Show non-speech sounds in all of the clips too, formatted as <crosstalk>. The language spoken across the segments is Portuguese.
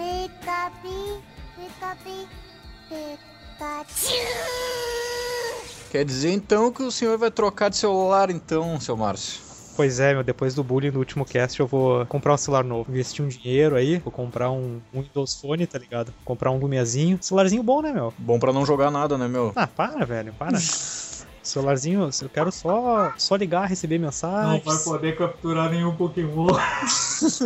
Pica-pi, pica-pi, Pikachu. Quer dizer então que o senhor vai trocar de celular então, seu Márcio? Pois é, meu, depois do bullying do último cast eu vou comprar um celular novo. Investir um dinheiro aí, vou comprar um, um Windows Phone, tá ligado? Comprar um Lumiazinho. Celularzinho bom, né, meu? Bom pra não jogar nada, né, meu? Ah, para, velho, para. <laughs> Celularzinho, eu quero só, só ligar, receber Não mensagens. vai poder capturar nenhum Pokémon. <laughs>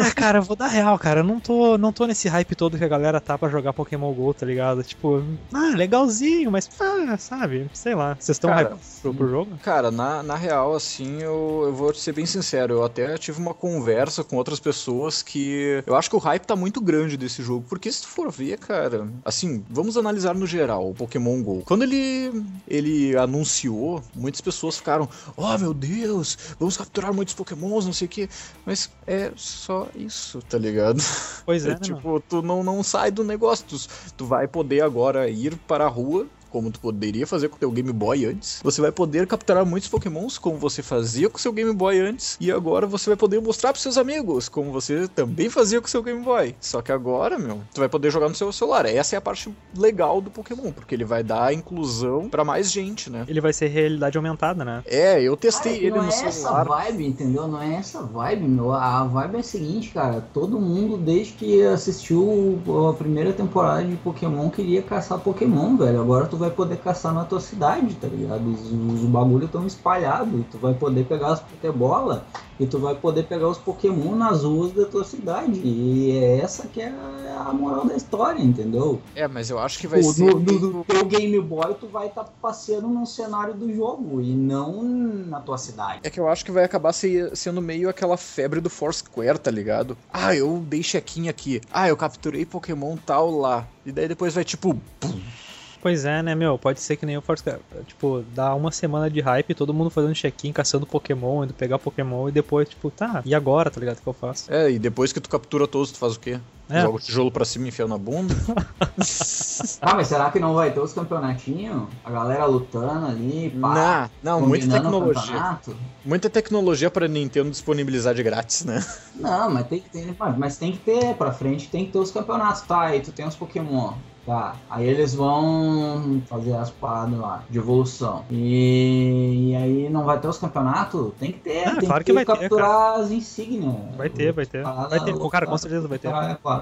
Ah, cara, eu vou dar real, cara. Eu não tô, não tô nesse hype todo que a galera tá pra jogar Pokémon GO, tá ligado? Tipo, ah, legalzinho, mas, ah, sabe, sei lá. Vocês estão hype pro, pro jogo? Cara, na, na real, assim, eu, eu vou ser bem sincero, eu até tive uma conversa com outras pessoas que eu acho que o hype tá muito grande desse jogo, porque se tu for ver, cara, assim, vamos analisar no geral o Pokémon GO. Quando ele, ele anunciou, muitas pessoas ficaram, oh meu Deus, vamos capturar muitos Pokémons, não sei o que, mas é só isso, tá ligado? Pois <laughs> é, É, né, tipo, tu não, não sai do negócio. Tu, tu vai poder agora ir para a rua, como tu poderia fazer com o teu Game Boy antes. Você vai poder capturar muitos Pokémons, como você fazia com o seu Game Boy antes. E agora você vai poder mostrar pros seus amigos, como você também fazia com o seu Game Boy. Só que agora, meu, tu vai poder jogar no seu celular. Essa é a parte legal do Pokémon, porque ele vai dar inclusão pra mais gente, né? Ele vai ser realidade aumentada, né? É, eu testei Cara, ele não no é essa celular. vibe, entendeu? Não é essa vibe, meu. A vibe é a seguinte, cara. Todo mundo, desde que assistiu a primeira temporada de Pokémon, queria caçar Pokémon, velho. Agora tu vai poder caçar na tua cidade, tá ligado? Os, os bagulho estão espalhados. E tu vai poder pegar as Pokébola e tu vai poder pegar os Pokémon nas ruas da tua cidade. E é essa que é a moral da história, entendeu? É, mas eu acho que vai Pô, ser. no, no- no teu Game Boy, tu vai estar passeando no cenário do jogo e não na tua cidade. É que eu acho que vai acabar se- sendo meio aquela febre do Foursquare, tá ligado? Ah, eu dei check-in aqui. Ah, eu capturei Pokémon tal lá. E daí depois vai tipo. pum. Pois é, né, meu? Pode ser que nem o Force Tipo, dá uma semana de hype, todo mundo fazendo check-in, caçando Pokémon, indo pegar Pokémon, e depois, tipo, tá, e agora, tá ligado? O que eu faço? É, e depois que tu captura todos, tu faz o quê? É. Joga o tijolo pra cima e enfia na bunda? <laughs> Ah, mas será que não vai ter os campeonatinhos? A galera lutando ali, pá, não, não, muita tecnologia. Muita tecnologia pra Nintendo disponibilizar de grátis, né? Não, mas tem que ter, mas- mas tem que ter, pra frente tem que ter os campeonatos, tá? Aí tu tem os Pokémon. Tá, aí eles vão fazer as paradas lá de evolução. E, e aí não vai ter os campeonatos? Tem que ter, Ah, tem claro que, que vai ter, capturar as insígnias. Vai ter, vai ter. Vai ter, cara, com certeza vai ter. É, claro.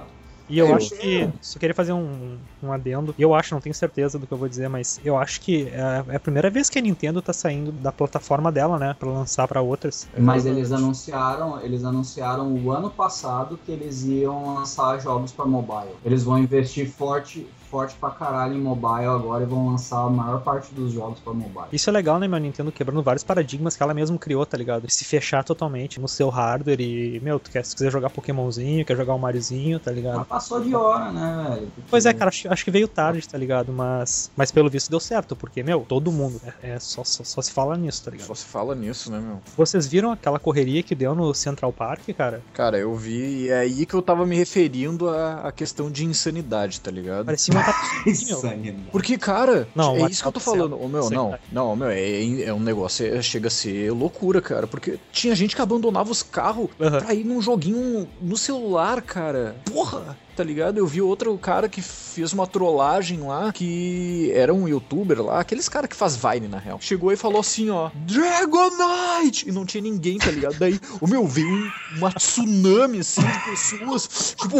E eu Eu- acho que. Só queria fazer um, um adendo. Eu acho, não tenho certeza do que eu vou dizer, mas eu acho que é é a primeira vez que a Nintendo tá saindo da plataforma dela, né? Pra lançar pra outras. Mas eles anunciaram, eles anunciaram o ano passado que eles iam lançar jogos para mobile. Eles vão investir forte, forte pra caralho em mobile agora e vão lançar a maior parte dos jogos para mobile. Isso é legal, né, meu? Nintendo quebrando vários paradigmas que ela mesma criou, tá ligado? Se fechar totalmente no seu hardware e, meu, tu quer, se quiser jogar Pokémonzinho, quer jogar o Mariozinho, tá ligado? Mas passou de hora, né, velho? Porque- Pois é, cara, acho, acho que veio tarde, tá ligado? Mas, mas pelo visto deu certo, porque, meu, todo mundo, é, é só, só, só se fala nisso, tá ligado? Só se fala nisso, né, meu? Vocês viram aquela correria que deu no Central Park, cara? Cara, eu vi e é aí que eu tava me referindo à, à questão de insanidade, tá ligado? Parecia uma <laughs> meu. Insanidade. Porque, cara, Não, é isso que eu tô tá falando. Ô, meu, não, tá. não, meu, é, é um negócio, é- chega a ser loucura, cara. Porque tinha gente que abandonava os carros Aham. pra ir num joguinho no celular, cara. Porra! Tá ligado? Eu vi outro cara que fez uma trollagem lá, que era um youtuber lá, aqueles cara que faz Vine, na real. Chegou e falou assim, ó, Dragonite! E não tinha ninguém, tá ligado? Daí, o meu, veio um- uma tsunami, assim, de pessoas, tipo...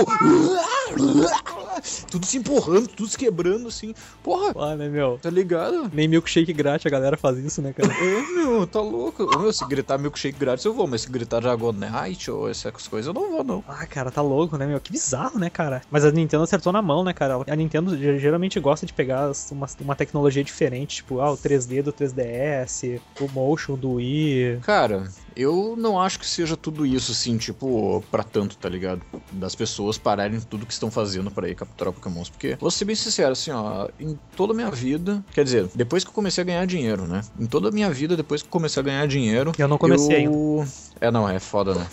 Tudo se empurrando, tudo se quebrando, assim. Porra, Ah, né, meu? tá ligado? Nem milkshake grátis a galera faz isso, né, cara? É, meu, tá louco. Ô, meu, se gritar milkshake grátis eu vou, mas se gritar Dragonite ou essas coisas eu não vou, não. Ah, cara, tá louco, né, meu? Que bizarro, né, cara? Mas a Nintendo acertou na mão, né, cara? A Nintendo ge- geralmente gosta de pegar uma, uma tecnologia diferente, tipo, ah, o 3D do 3DS, o Motion do Wii. Cara, eu não acho que seja tudo isso, assim, tipo, pra tanto, tá ligado? Das pessoas pararem tudo que estão fazendo pra ir capturar Pokémons. Porque, vou ser bem sincero, assim, ó, em toda a minha vida, quer dizer, depois que eu comecei a ganhar dinheiro, né? Em toda a minha vida, depois que eu comecei a ganhar dinheiro. Eu não comecei eu... É, não, é foda, né?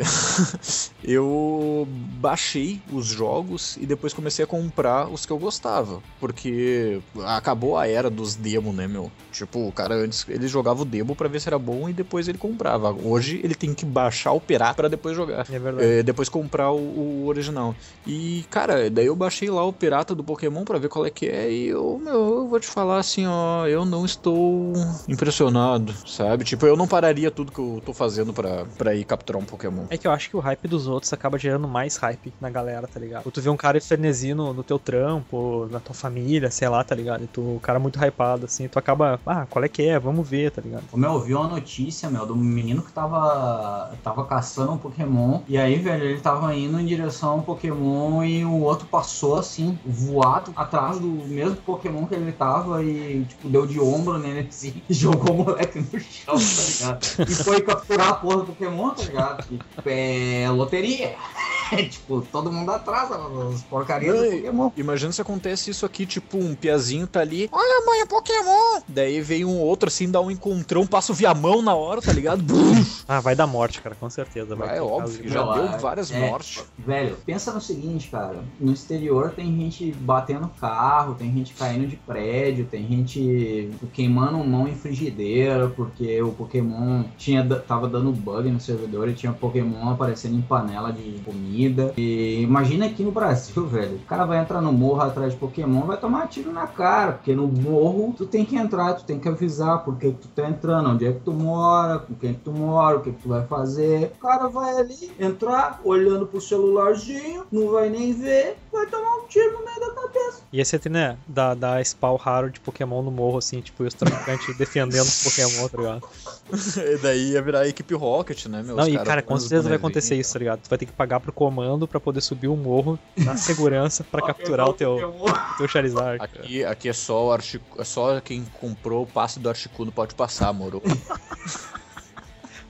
<laughs> eu baixei os jogos e depois comecei a comprar os que eu gostava. Porque acabou a era dos demo, né, meu? Tipo, o cara antes ele jogava o demo pra ver se era bom e depois ele comprava. Hoje ele tem que baixar o pirata pra depois jogar. É verdade. É, depois comprar o, o original. E, cara, daí eu baixei lá o pirata do Pokémon pra ver qual é que é. E eu, meu, eu vou te falar assim, ó, eu não estou impressionado, sabe? Tipo, eu não pararia tudo que eu tô fazendo pra, pra ir capturar um Pokémon. É que eu acho que o hype dos outros acaba gerando mais hype na galera, tá ligado? Ou tu vê um cara frenesi no, no teu trampo, na tua família, sei lá, tá ligado? E tu, o cara muito hypado, assim, tu acaba, ah, qual é que é? Vamos ver, tá ligado? Meu, eu vi uma notícia, meu, do menino que tava, tava caçando um Pokémon. E aí, velho, ele tava indo em direção a um Pokémon e o outro passou assim, voado, atrás do mesmo Pokémon que ele tava e, tipo, deu de ombro nele assim <laughs> e jogou o moleque no chão, tá ligado? E foi capturar a porra do Pokémon, tá ligado? E, é loteria. <laughs> É, tipo, todo mundo atrás, as porcarias do Não, e- Pokémon. Imagina se acontece isso aqui, tipo, um piazinho tá ali, olha mãe, é Pokémon! Daí vem um outro assim, dá um encontrão, passa o viamão na hora, tá ligado? Brum! Ah, vai dar morte, cara, com certeza. Vai é ter óbvio, já Não, deu é- várias é. mortes. Velho, pensa no seguinte, cara. No exterior tem gente batendo carro, tem gente caindo de prédio, tem gente queimando mão em frigideira porque o Pokémon tinha, tava dando bug no servidor e tinha Pokémon aparecendo em panela de comida. E imagina aqui no Brasil, velho. O cara vai entrar no morro atrás de Pokémon vai tomar tiro na cara. Porque no morro tu tem que entrar, tu tem que avisar por que que tu tá entrando, onde é que tu mora, com quem que tu mora, o que que tu vai fazer. O cara vai ali entrar olhando pro celularzinho, não vai nem ver, vai tomar um tiro no meio da cabeça. E esse né, da, da spawn raro de Pokémon no morro, assim, tipo, e os traficantes defendendo os Pokémon, tá ligado? <laughs> E daí ia virar a equipe Rocket, né, meu? Não, Os e cara, com certeza vai acontecer isso, tá ligado? Tu vai ter que pagar pro comando pra poder subir o morro na <laughs> segurança pra capturar o teu, o teu Charizard. Aqui, aqui é só o Articu... é só quem comprou o passe do Articuno pode passar, moro? <laughs>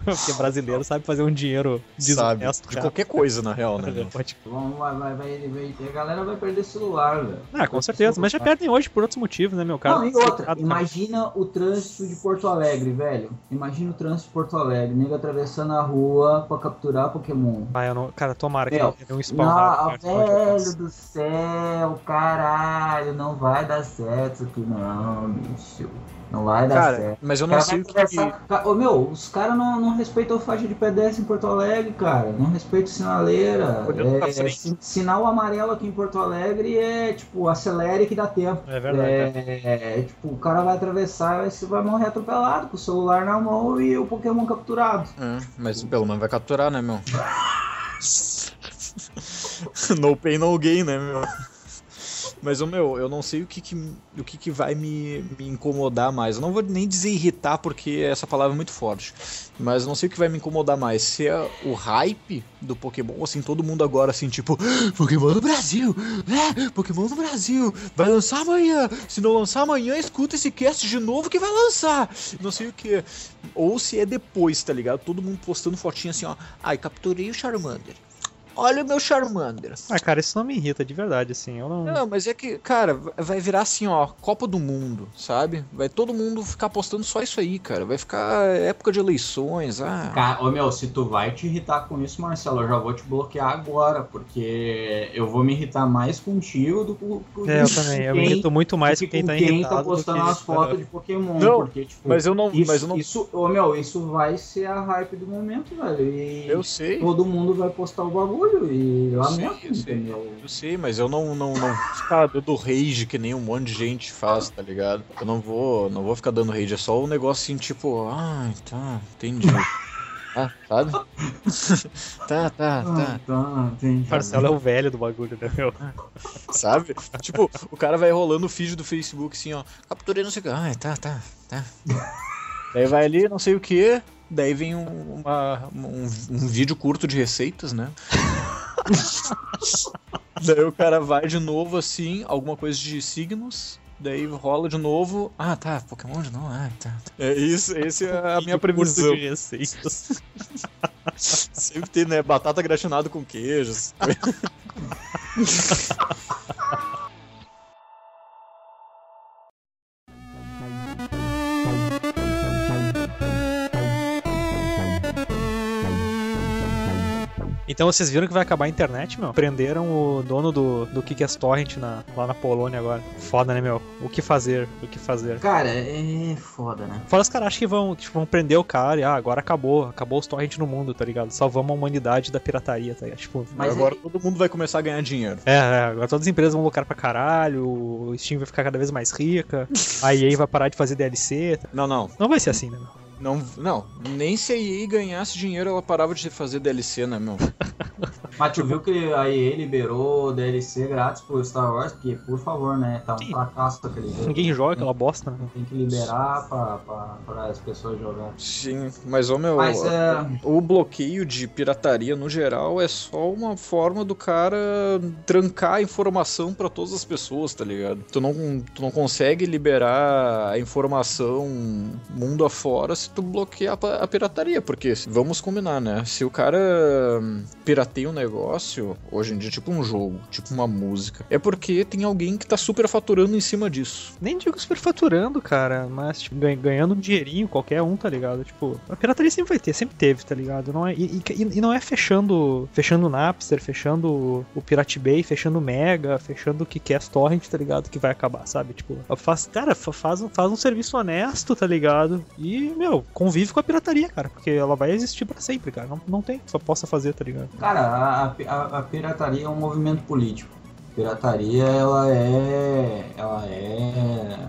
Porque brasileiro sabe fazer um dinheiro Sabe? De cara. qualquer coisa, na real, né? Pode- Vamos, vai, vai, vai, vai, a galera vai perder celular, velho. Ah, com certeza. Mas já perdem hoje por outros motivos, né, meu cara? Não, e outra, imagina o trânsito de Porto Alegre, velho. Imagina o trânsito de Porto Alegre, nego atravessando a rua pra capturar Pokémon. Ah, eu não... Cara, tomara que Meu, não tenha um spawn Não, que pode velho do céu, caralho, não vai dar certo isso aqui não, bicho. Não vai dar Cara, certo. mas eu não cara sei o que. Ô, meu, os caras não, não respeitam faixa de pedestre em Porto Alegre, cara. Não respeitam sinaleira. É, sinal amarelo aqui em Porto Alegre é tipo, acelere que dá tempo. É verdade. É, é, tipo, o cara vai atravessar e você vai morrer atropelado com o celular na mão e o Pokémon capturado. É, mas pelo menos vai capturar, né, meu? <laughs> no pain, no gain, né, meu? Mas, meu, eu não sei o que, que, o que, que vai me, me incomodar mais. Eu não vou nem dizer irritar, porque essa palavra é muito forte. Mas eu não sei o que vai me incomodar mais. Se é o hype do Pokémon, assim, todo mundo agora, assim, tipo, Pokémon no Brasil! É, Pokémon no Brasil! Vai lançar amanhã! Se não lançar amanhã, escuta esse cast de novo que vai lançar! Não sei o que. Ou se é depois, tá ligado? Todo mundo postando fotinha assim, ó. Ai, capturei o Charmander. Olha o meu Charmander. Ah, cara, isso não me irrita, de verdade, assim. Eu não. Não, mas é que, cara, vai virar assim, ó, Copa do Mundo, sabe? Vai todo mundo ficar postando só isso aí, cara. Vai ficar época de eleições, ah. Cara, ô meu, se tu vai te irritar com isso, Marcelo, eu já vou te bloquear agora, porque eu vou me irritar mais contigo do que com É, eu também. Eu me quem- irrito muito mais do com quem tá quem irritado. tá do postando as fotos de Pokémon, Não, porque, tipo, Mas eu não, isso, mas eu não, isso, ô meu, isso vai ser a hype do momento, velho, e eu sei. todo mundo vai postar o bagulho, e lamento, eu sei. entendeu? Eu sei, mas eu não, não, não ficar dando rage que nem um monte de gente faz, tá ligado? Eu não vou, não vou ficar dando rage, é só um negócio assim, tipo, ai, tá, entendi. <laughs> Ah, sabe? <laughs> tá, tá, Ah, tá. tá, entendi. Marcelo é o velho do bagulho, né, meu? <laughs> Sabe? tipo, o cara vai rolando o feed do Facebook assim, ó. Capturei não sei o que. Ai, tá, tá, tá. Daí vai ali, não sei o que. Daí vem um, uma- um, um vídeo curto de receitas, né? <laughs> daí o cara vai de novo assim, alguma coisa de signos. Daí rola de novo. Ah, tá, Pokémon de novo. Ah, tá. tá. É isso, esse é a minha previsão. De receitas. <laughs> Sempre tem, né? Batata gratinada com queijos. <laughs> Então vocês viram que vai acabar a internet, meu? Prenderam o dono do, do Kick Torrent na, lá na Polônia agora. Foda, né, meu? O que fazer? O que fazer? Cara, é foda, né? Fora os caras acham que vão, tipo, vão prender o cara e ah, agora acabou, acabou os torrent no mundo, tá ligado? Salvamos a humanidade da pirataria, tá ligado? Tipo, Mas Agora é- todo mundo vai começar a ganhar dinheiro. é, é, agora todas as empresas vão lucrar pra caralho, o Steam vai ficar cada vez mais rica, a EA vai parar de fazer DLC. tá? Não, não. Não vai ser assim, né, meu? Não, não. Nem se a EA ganhasse dinheiro, ela parava de fazer DLC, né, meu? <laughs> Mas tu viu que a EA liberou DLC grátis pro Star Wars? Porque, por favor, né? Tá um Sim. fracasso aquele jogo. Ninguém joga aquela bosta, né? Tem que liberar pra, pra, pra as pessoas jogarem. Sim, mas, ô, meu, Mas é. o bloqueio de pirataria no geral é só uma forma do cara trancar a informação pra todas as pessoas, tá ligado? Tu não, tu não consegue liberar a informação mundo afora se tu bloquear a pirataria, porque vamos combinar, né? Se o cara hum, pirateia um negócio, hoje em dia, tipo um jogo, tipo uma música, é porque tem alguém que tá superfaturando em cima disso. Nem digo superfaturando, cara, mas tipo, ganha- ganhando um dinheirinho, qualquer um, tá ligado? Tipo, a pirataria sempre vai ter, sempre teve, tá ligado? Não é, e, e- e não é fechando fechando o Napster, fechando o Pirate Bay, fechando o Mega, fechando o Kickass Torrent, tá ligado? Que vai acabar, sabe? Tipo, faz, cara, fa- faz, um- faz um serviço honesto, tá ligado? E, meu, convive com a pirataria, cara, porque ela vai existir pra sempre, cara. Não, não tem que só possa fazer, tá ligado? Cara, a, a, a pirataria é um movimento político. Pirataria, ela é. Ela é.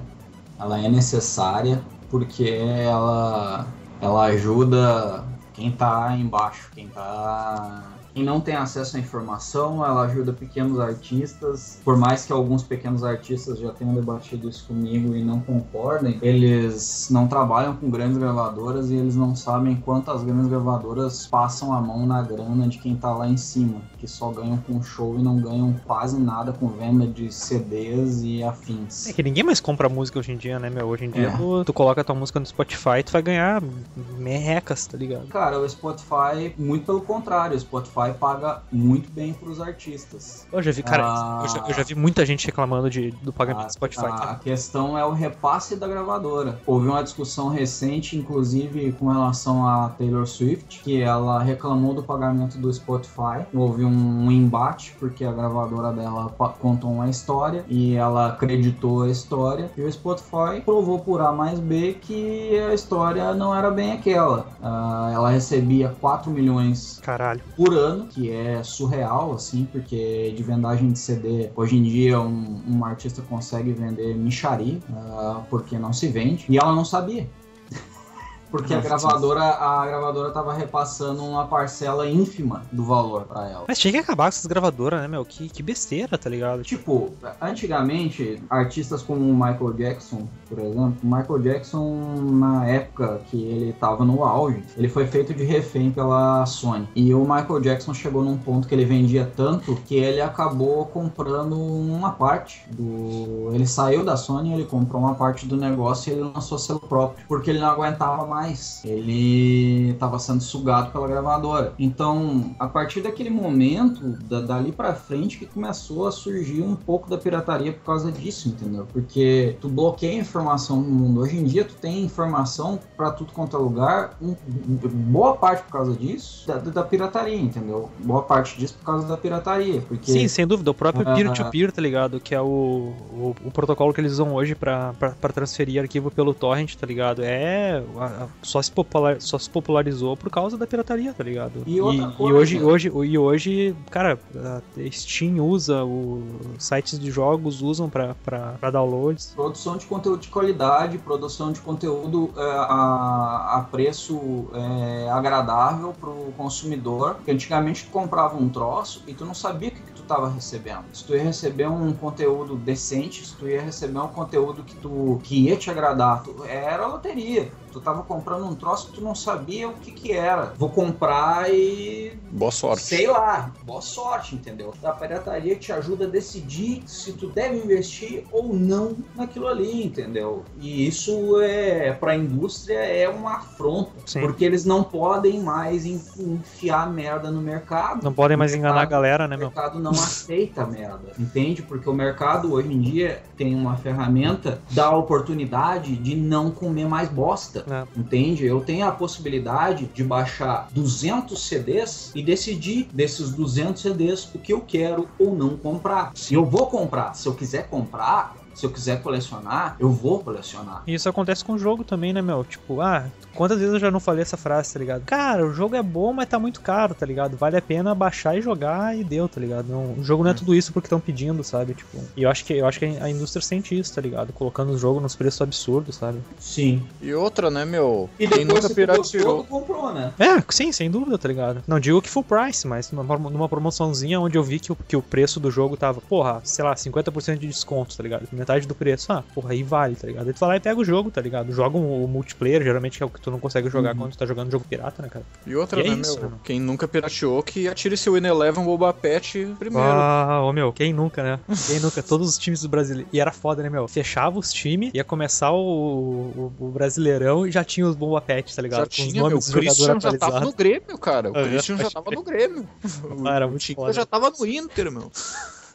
Ela é necessária porque ela. Ela ajuda quem tá embaixo, quem tá. Quem não tem acesso à informação, ela ajuda pequenos artistas. Por mais que alguns pequenos artistas já tenham debatido isso comigo e não concordem, eles não trabalham com grandes gravadoras e eles não sabem quanto as grandes gravadoras passam a mão na grana de quem tá lá em cima, que só ganham com show e não ganham quase nada com venda de CDs e afins. É que ninguém mais compra música hoje em dia, né, meu? Hoje em dia É. tu, tu coloca tua música no Spotify tu vai ganhar merrecas, tá ligado? Cara, o Spotify, muito pelo contrário, o Spotify paga muito bem pros artistas. Eu já vi, cara, Ah. eu, já, eu já vi muita gente reclamando de, do pagamento A, do Spotify. a- cara. a questão é o repasse da gravadora. Houve uma discussão recente, inclusive com relação a Taylor Swift, que ela reclamou do pagamento do Spotify. Houve um, um embate, porque a gravadora dela contou uma história e ela acreditou a história. E o Spotify provou por A mais B que a história não era bem aquela. Ah, ela recebia 4 milhões Caralho. por ano, que é surreal, assim, porque de vendagem de CD, hoje em dia um, um artista consegue vender micharia, ah, porque não se vende, e ela não sabia. Porque a Nossa. gravadora, a gravadora tava repassando uma parcela ínfima do valor pra ela. Mas tinha que acabar com essas gravadoras, né, meu? Que, que besteira, tá ligado? Tipo, antigamente, artistas como o Michael Jackson, por exemplo, o Michael Jackson, na época que ele tava no auge, ele foi feito de refém pela Sony. E o Michael Jackson chegou num ponto que ele vendia tanto que ele acabou comprando uma parte do. Ele saiu da Sony, ele comprou uma parte do negócio e ele lançou selo próprio, porque ele não aguentava mais. Ele tava sendo sugado pela gravadora. Então, a partir daquele momento, da- dali pra frente, que começou a surgir um pouco da pirataria por causa disso, entendeu? Porque tu bloqueia informação no mundo. Hoje em dia, tu tem informação pra tudo quanto é lugar. um- boa parte por causa disso, da, da pirataria, entendeu? Boa parte disso por causa da pirataria. Porque Sim, sem dúvida. O próprio Ah. peer-to-peer, tá ligado? Que é o, o, o protocolo que eles usam hoje pra transferir arquivo pelo torrent, tá ligado? É. a- a- só, se popular, só se popularizou por causa da pirataria, tá ligado? E e, coisa- hoje, hoje, e hoje, cara, a Steam usa, os sites de jogos usam pra downloads. Produção de conteúdo de qualidade, produção de conteúdo é, a, a preço é, agradável para o consumidor. Porque antigamente tu comprava um troço e tu não sabia o que, que tu estava recebendo. Se tu ia receber um conteúdo decente, se tu ia receber um conteúdo que, tu, que ia te agradar, tu, era loteria. Tu tava comprando um troço que tu não sabia o que, que era. Vou comprar e Boa sorte. Sei lá, boa sorte, entendeu? A pirataria te ajuda a decidir se tu deve investir ou não naquilo ali, entendeu? E isso é para a indústria é uma afronta, Sim. porque eles não podem mais en- enfiar merda no mercado. Não podem mais O enganar a mercado- galera, né, O meu? mercado não aceita merda, entende? Porque o mercado hoje em dia tem uma ferramenta da oportunidade de não comer mais bosta. Artista. É. Entende? Eu tenho a possibilidade de baixar 200 CDs e decidir desses 200 CDs o que eu quero ou não comprar. Se eu vou comprar, se eu quiser comprar, se eu quiser colecionar, eu vou colecionar. E isso acontece com o jogo também, né, meu? Tipo, ah, quantas vezes eu já não falei essa frase, tá ligado? Cara, o jogo é bom, mas tá muito caro, tá ligado? Vale a pena baixar e jogar e deu, tá ligado? Não, o jogo não é tudo isso porque estão pedindo, sabe? Tipo, e eu acho que eu acho que a indústria sente isso, tá ligado? Colocando o jogo nos preços absurdos, sabe? Sim. E outra, né, meu? E Quem depois nunca pirateou. tu comprou, né? É, sim, sem dúvida, tá ligado? Não digo que full price, mas numa, numa promoçãozinha onde eu vi que o, que o preço do jogo tava, porra, sei lá, 50% de desconto, tá ligado? Metade do preço. Ah, porra, aí vale, tá ligado? Aí tu vai lá e pega o jogo, tá ligado? Joga o, o multiplayer, geralmente que é o que tu não consegue jogar quando tu tá jogando jogo pirata, né, cara? E outra, E é né, isso, meu? né? Quem nunca pirateou, que atire seu Ineleven Boba Pet primeiro. Ah, ô meu, quem nunca, né? Quem nunca? <laughs> Todos os times do Brasil. E era foda, né, meu? Fechava os times, ia começar o, o, o Brasileirão e já tinha os Bomba Pet, tá ligado? já Com os tinha, meu. O nomes dos jogadores Christian já tava no Grêmio, cara. O Aham, Christian já tava no Grêmio. <laughs> Ah, era O muito Tinga foda. já tava no Inter, meu.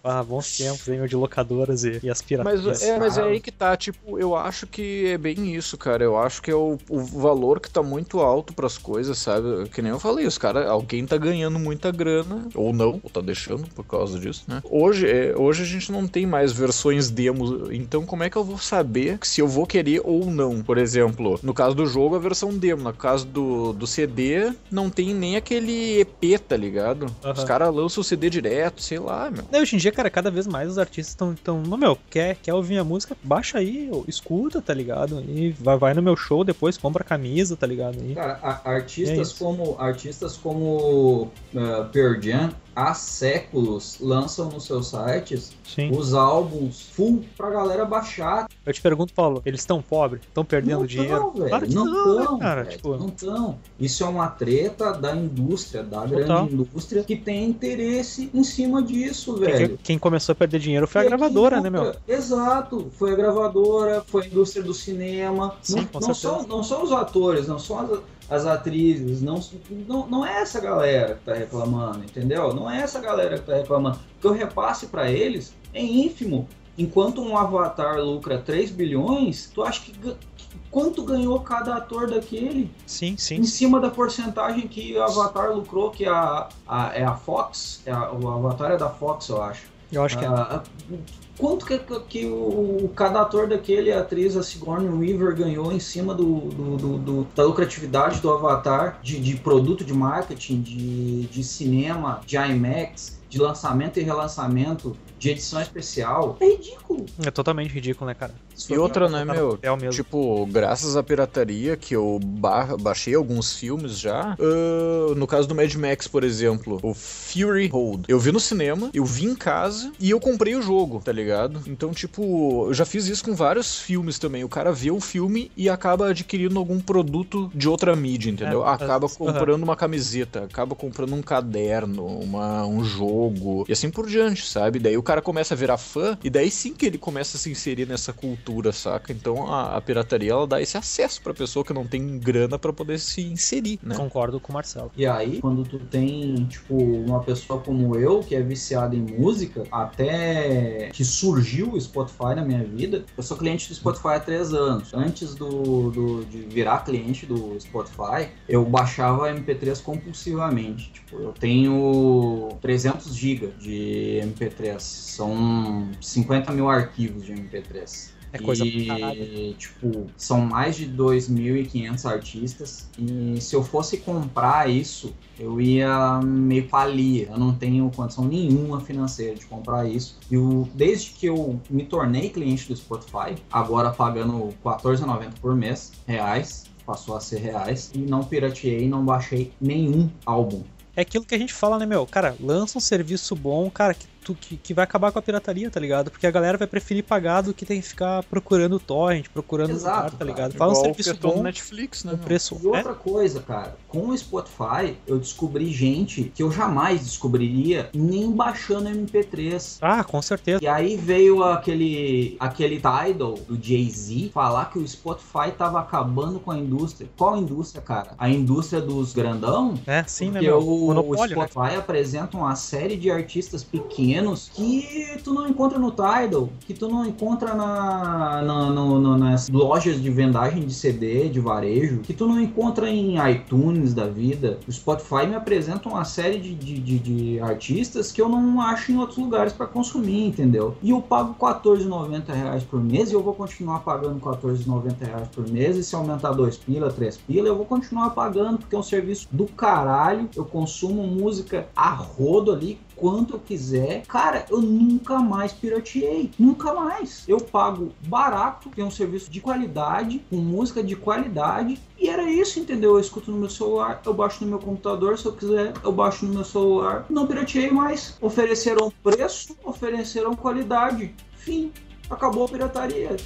Ah, bons tempos, hein, de locadoras e, e as piratias. Mas é, mas é aí que tá, tipo, eu acho que é bem isso, cara. Eu acho que é o, o valor que tá muito alto pras coisas, sabe? Que nem eu falei, os caras, alguém tá ganhando muita grana, ou não, ou tá deixando por causa disso, né? Hoje, é, hoje a gente não tem mais versões demos, então como é que eu vou saber se eu vou querer ou não? Por exemplo, no caso do jogo, a versão demo, no caso do, do CD, não tem nem aquele EP, tá ligado? Aham. Os caras lançam o CD direto, sei lá, meu. Não, hoje em dia, cara, cada vez mais os artistas estão. Tão, Não, meu, quer, quer ouvir a música? Baixa aí, escuta, tá ligado? E vai, vai no meu show depois, compra a camisa, tá ligado? E... Cara, a- É artistas isso. como artistas como uh, Pearl Jam há séculos lançam nos seus sites Sim. os álbuns full pra galera baixar. Eu te pergunto, Paulo, eles estão pobres? Estão perdendo não dinheiro? Tão. Claro que não não, né, tão, cara? Tipo- Não tão. Isso é uma treta da indústria, da Total. grande indústria que tem interesse em cima disso, velho. Quem, quem começou a perder dinheiro foi a E gravadora, aqui, né, meu? Exato, foi a gravadora, foi a indústria do cinema. Sim, não, não são, não são os atores, não são as, as atrizes, não, não, não é essa galera que tá reclamando, entendeu? Não é essa galera que tá reclamando. Porque o repasse pra eles é ínfimo. Enquanto um Avatar lucra 3 bilhões, tu acha que quanto ganhou cada ator daquele? Sim, sim. Em cima da porcentagem que o Avatar lucrou, que a, a- é a Fox, é a- o Avatar é da Fox, eu acho. Eu acho que é. Ah, quanto que, que o, cada ator daquele, a atriz, a Sigourney Weaver, ganhou em cima do, do- do- do- da lucratividade do Avatar, de, de produto de marketing, de, de cinema, de IMAX, de lançamento e relançamento, de edição especial? É ridículo. é totalmente ridículo, né, cara? E outra, né, meu? Tipo, graças à pirataria, que eu ba- baixei alguns filmes já. ah, no caso do Mad Max, por exemplo, o Fury Road. Eu vi no cinema, eu vi em casa e eu comprei o jogo, tá ligado? Então, tipo, eu já fiz isso com vários filmes também. O cara vê o filme e acaba adquirindo algum produto de outra mídia, entendeu? É, acaba aham. comprando uma camiseta, acaba comprando um caderno, uma, um jogo e assim por diante, sabe? Daí o cara começa a virar fã e daí sim que ele começa a se inserir nessa cultura, saca? Então a, a pirataria ela dá esse acesso pra pessoa que não tem grana pra poder se inserir, né? Concordo com o Marcelo. E aí, quando tu tem, tipo, uma pessoa como eu, que é viciada em música, até que surgiu o Spotify na minha vida, eu sou cliente do Spotify há três anos. Antes do, do- de virar cliente do Spotify, eu baixava MP3 compulsivamente. Tipo, eu tenho 300 GB de MP3. São 50 mil arquivos de MP3. É coisa pra e, caralho. tipo, são mais de 2.500 artistas. E se eu fosse comprar isso, eu ia meio falir. Eu não tenho condição nenhuma financeira de comprar isso. E o, desde que eu me tornei cliente do Spotify, agora pagando R$14,90 por mês, reais, passou a ser reais, e não pirateei, não baixei nenhum álbum. É aquilo que a gente fala, né, meu? Cara, lança um serviço bom, cara, que, tu, que, que vai acabar com a pirataria, tá ligado? Porque a galera vai preferir pagar do que tem que ficar procurando torrent, procurando Exato, lugar, tá cara. ligado? Fala um serviço do bom, Netflix, né? o preço E é. outra coisa, cara, com o Spotify eu descobri gente que eu jamais descobriria nem baixando MP3. Ah, com certeza. E aí veio aquele aquele Tidal do Jay-Z falar que o Spotify tava acabando com a indústria. Qual indústria, cara? A indústria dos grandão? É, sim, né, Porque meu? o, o né? Spotify apresenta uma série de artistas pequenos pequenos que tu não encontra no Tidal, que tu não encontra na, na no, no, nas lojas de vendagem de CD, de varejo, que tu não encontra em iTunes da vida. O Spotify me apresenta uma série de, de, de, de artistas que eu não acho em outros lugares para consumir, entendeu? E eu pago R$14,90 por mês e eu vou continuar pagando R$14,90 por mês. E se aumentar 2 pila, 3 pila, eu vou continuar pagando porque é um serviço do caralho. Eu consumo música a rodo ali, quanto eu quiser. Cara, eu nunca mais pirateei. Nunca mais. Eu pago barato, tem um serviço de qualidade, com música de qualidade. E era isso, entendeu? Eu escuto no meu celular, eu baixo no meu computador, se eu quiser, eu baixo no meu celular. Não pirateei mais. Ofereceram preço, ofereceram qualidade. Fim. Acabou a pirataria.